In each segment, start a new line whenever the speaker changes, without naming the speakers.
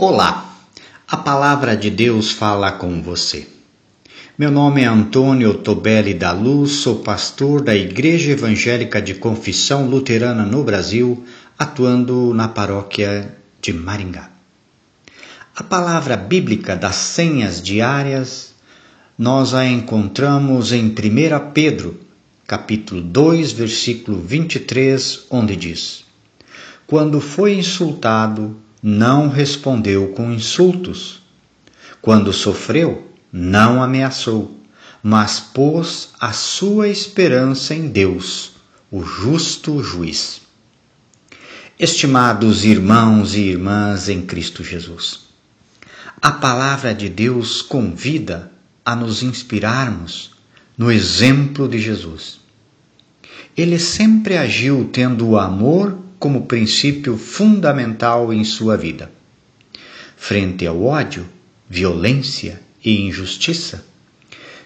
Olá, a palavra de Deus fala com você. Meu nome é Antônio Tobelli da Luz, sou pastor da Igreja Evangélica de Confissão Luterana no Brasil, atuando na paróquia de Maringá. A palavra bíblica das senhas diárias nós a encontramos em 1 Pedro, capítulo 2, versículo 23, onde diz: Quando foi insultado, não respondeu com insultos. Quando sofreu, não ameaçou, mas pôs a sua esperança em Deus, o justo juiz. Estimados irmãos e irmãs em Cristo Jesus, a palavra de Deus convida a nos inspirarmos no exemplo de Jesus. Ele sempre agiu tendo o amor como princípio fundamental em sua vida. Frente ao ódio, violência e injustiça,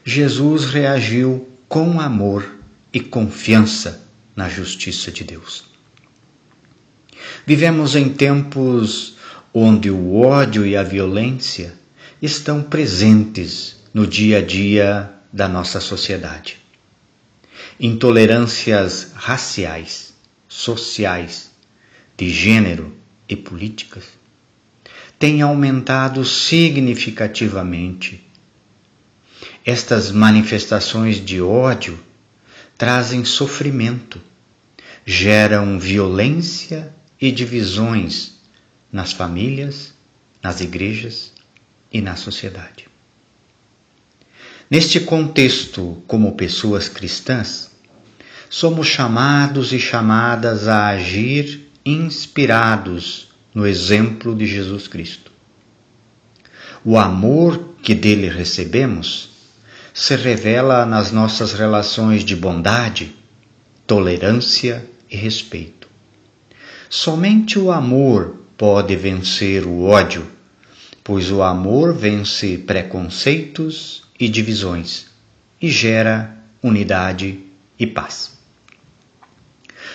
Jesus reagiu com amor e confiança na justiça de Deus. Vivemos em tempos onde o ódio e a violência estão presentes no dia a dia da nossa sociedade. Intolerâncias raciais, sociais, de gênero e políticas têm aumentado significativamente. Estas manifestações de ódio trazem sofrimento, geram violência e divisões nas famílias, nas igrejas e na sociedade. Neste contexto, como pessoas cristãs, somos chamados e chamadas a agir inspirados no exemplo de Jesus Cristo. O amor que dele recebemos se revela nas nossas relações de bondade, tolerância e respeito. Somente o amor pode vencer o ódio, pois o amor vence preconceitos e divisões e gera unidade e paz.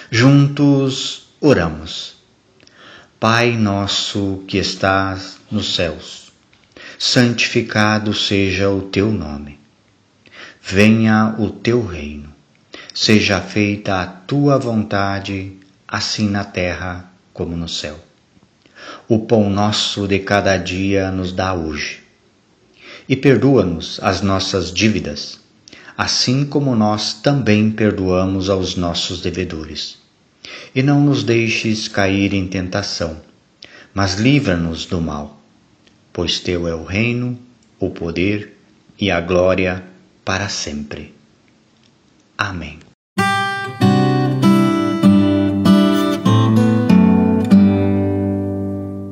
Juntos oramos. Pai nosso que estás nos céus, santificado seja o teu nome. Venha o teu reino. Seja feita a tua vontade, assim na terra como no céu. O pão nosso de cada dia nos dá hoje. E perdoa-nos as nossas dívidas assim como nós também perdoamos aos nossos devedores. E não nos deixes cair em tentação, mas livra-nos do mal, pois teu é o reino, o poder e a glória para sempre. Amém.